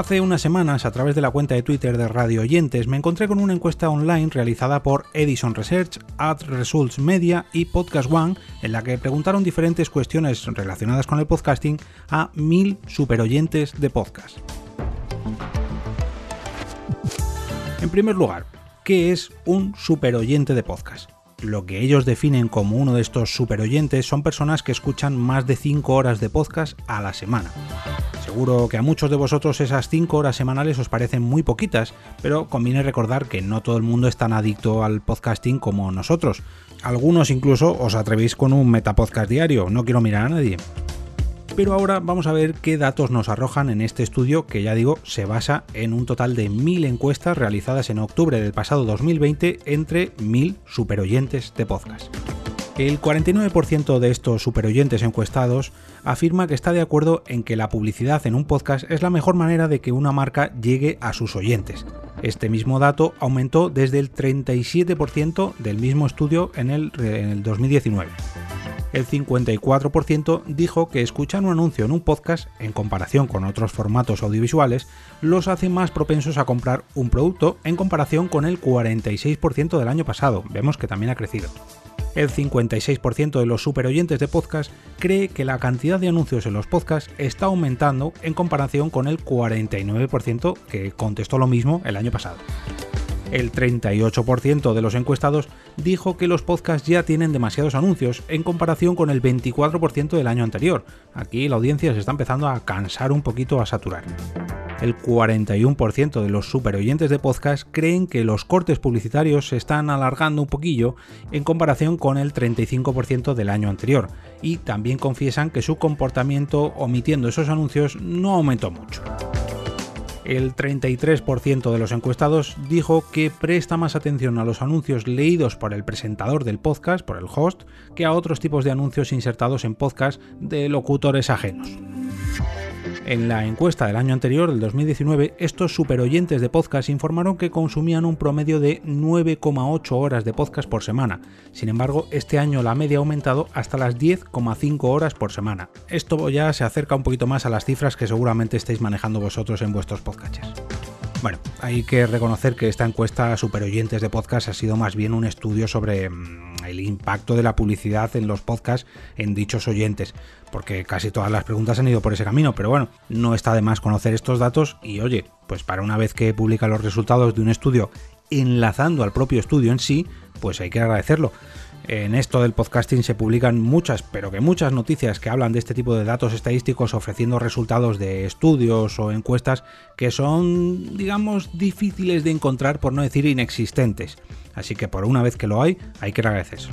Hace unas semanas, a través de la cuenta de Twitter de Radio Oyentes, me encontré con una encuesta online realizada por Edison Research, Ad Results Media y Podcast One, en la que preguntaron diferentes cuestiones relacionadas con el podcasting a mil superoyentes de podcast. En primer lugar, ¿qué es un superoyente de podcast? Lo que ellos definen como uno de estos superoyentes son personas que escuchan más de 5 horas de podcast a la semana. Seguro que a muchos de vosotros esas 5 horas semanales os parecen muy poquitas, pero conviene recordar que no todo el mundo es tan adicto al podcasting como nosotros. Algunos incluso os atrevéis con un metapodcast diario, no quiero mirar a nadie. Pero ahora vamos a ver qué datos nos arrojan en este estudio que ya digo se basa en un total de 1000 encuestas realizadas en octubre del pasado 2020 entre 1000 superoyentes de podcast. El 49% de estos superoyentes encuestados afirma que está de acuerdo en que la publicidad en un podcast es la mejor manera de que una marca llegue a sus oyentes. Este mismo dato aumentó desde el 37% del mismo estudio en el, en el 2019 el 54% dijo que escuchar un anuncio en un podcast, en comparación con otros formatos audiovisuales, los hace más propensos a comprar un producto en comparación con el 46% del año pasado. Vemos que también ha crecido. El 56% de los superoyentes de podcast cree que la cantidad de anuncios en los podcasts está aumentando en comparación con el 49% que contestó lo mismo el año pasado. El 38% de los encuestados dijo que los podcasts ya tienen demasiados anuncios en comparación con el 24% del año anterior. Aquí la audiencia se está empezando a cansar un poquito, a saturar. El 41% de los superoyentes de podcast creen que los cortes publicitarios se están alargando un poquillo en comparación con el 35% del año anterior y también confiesan que su comportamiento omitiendo esos anuncios no aumentó mucho el 33% de los encuestados dijo que presta más atención a los anuncios leídos por el presentador del podcast, por el host, que a otros tipos de anuncios insertados en podcast de locutores ajenos. En la encuesta del año anterior, del 2019, estos superoyentes de podcast informaron que consumían un promedio de 9,8 horas de podcast por semana. Sin embargo, este año la media ha aumentado hasta las 10,5 horas por semana. Esto ya se acerca un poquito más a las cifras que seguramente estáis manejando vosotros en vuestros podcasts. Bueno, hay que reconocer que esta encuesta superoyentes de podcast ha sido más bien un estudio sobre mm, el impacto de la publicidad en los podcasts en dichos oyentes, porque casi todas las preguntas han ido por ese camino, pero bueno, no está de más conocer estos datos y oye, pues para una vez que publica los resultados de un estudio enlazando al propio estudio en sí, pues hay que agradecerlo. En esto del podcasting se publican muchas, pero que muchas noticias que hablan de este tipo de datos estadísticos ofreciendo resultados de estudios o encuestas que son, digamos, difíciles de encontrar por no decir inexistentes. Así que por una vez que lo hay, hay que agradecerlo.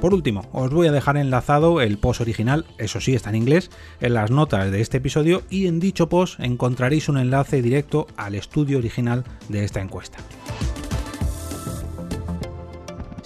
Por último, os voy a dejar enlazado el post original, eso sí está en inglés, en las notas de este episodio y en dicho post encontraréis un enlace directo al estudio original de esta encuesta.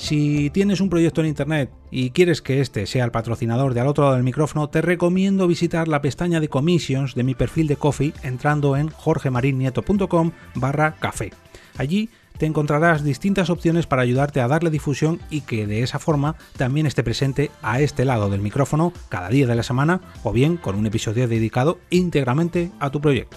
Si tienes un proyecto en Internet y quieres que este sea el patrocinador de al otro lado del micrófono, te recomiendo visitar la pestaña de commissions de mi perfil de Coffee entrando en jorgemarinieto.com barra café. Allí te encontrarás distintas opciones para ayudarte a darle difusión y que de esa forma también esté presente a este lado del micrófono cada día de la semana o bien con un episodio dedicado íntegramente a tu proyecto.